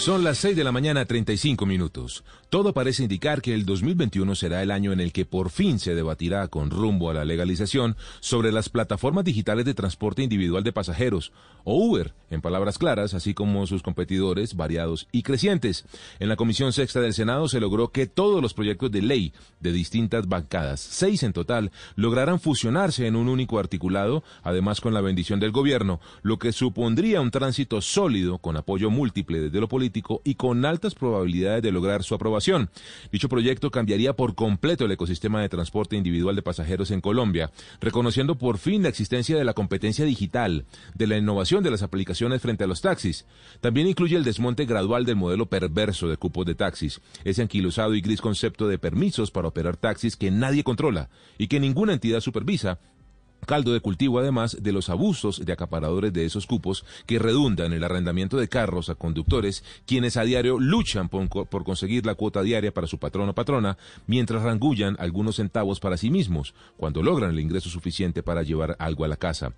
Son las 6 de la mañana, 35 minutos. Todo parece indicar que el 2021 será el año en el que por fin se debatirá con rumbo a la legalización sobre las plataformas digitales de transporte individual de pasajeros, o Uber, en palabras claras, así como sus competidores variados y crecientes. En la Comisión Sexta del Senado se logró que todos los proyectos de ley de distintas bancadas, seis en total, lograran fusionarse en un único articulado, además con la bendición del gobierno, lo que supondría un tránsito sólido con apoyo múltiple desde lo político y con altas probabilidades de lograr su aprobación Dicho proyecto cambiaría por completo el ecosistema de transporte individual de pasajeros en Colombia, reconociendo por fin la existencia de la competencia digital, de la innovación de las aplicaciones frente a los taxis. También incluye el desmonte gradual del modelo perverso de cupos de taxis, ese anquilosado y gris concepto de permisos para operar taxis que nadie controla y que ninguna entidad supervisa, caldo de cultivo además de los abusos de acaparadores de esos cupos que redundan en el arrendamiento de carros a conductores, quienes a diario luchan por, por, conseguir la cuota diaria para su patrón o patrona, mientras rangullan algunos centavos para sí mismos, cuando logran el ingreso suficiente para llevar algo a la casa.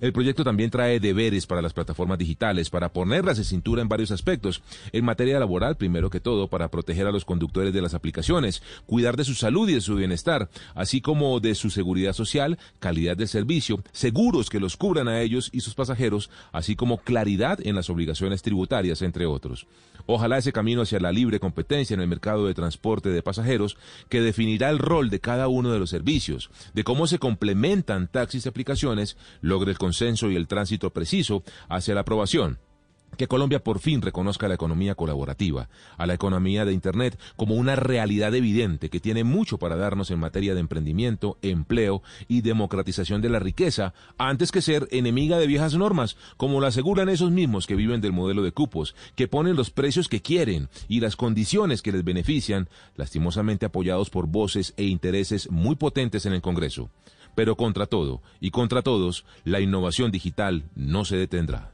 El proyecto también trae deberes para las plataformas digitales, para ponerlas de cintura en varios aspectos. En materia laboral, primero que todo, para proteger a los conductores de las aplicaciones, cuidar de su salud y de su bienestar, así como de su seguridad social, calidad del servicio, seguros que los cubran a ellos y sus pasajeros, así como claridad en las obligaciones tributarias, entre otros. Ojalá ese camino hacia la libre competencia en el mercado de transporte de pasajeros, que definirá el rol de cada uno de los servicios, de cómo se complementan taxis y aplicaciones, logre el consenso y el tránsito preciso hacia la aprobación que Colombia por fin reconozca la economía colaborativa, a la economía de Internet como una realidad evidente que tiene mucho para darnos en materia de emprendimiento, empleo y democratización de la riqueza, antes que ser enemiga de viejas normas, como lo aseguran esos mismos que viven del modelo de cupos, que ponen los precios que quieren y las condiciones que les benefician, lastimosamente apoyados por voces e intereses muy potentes en el Congreso. Pero contra todo y contra todos, la innovación digital no se detendrá.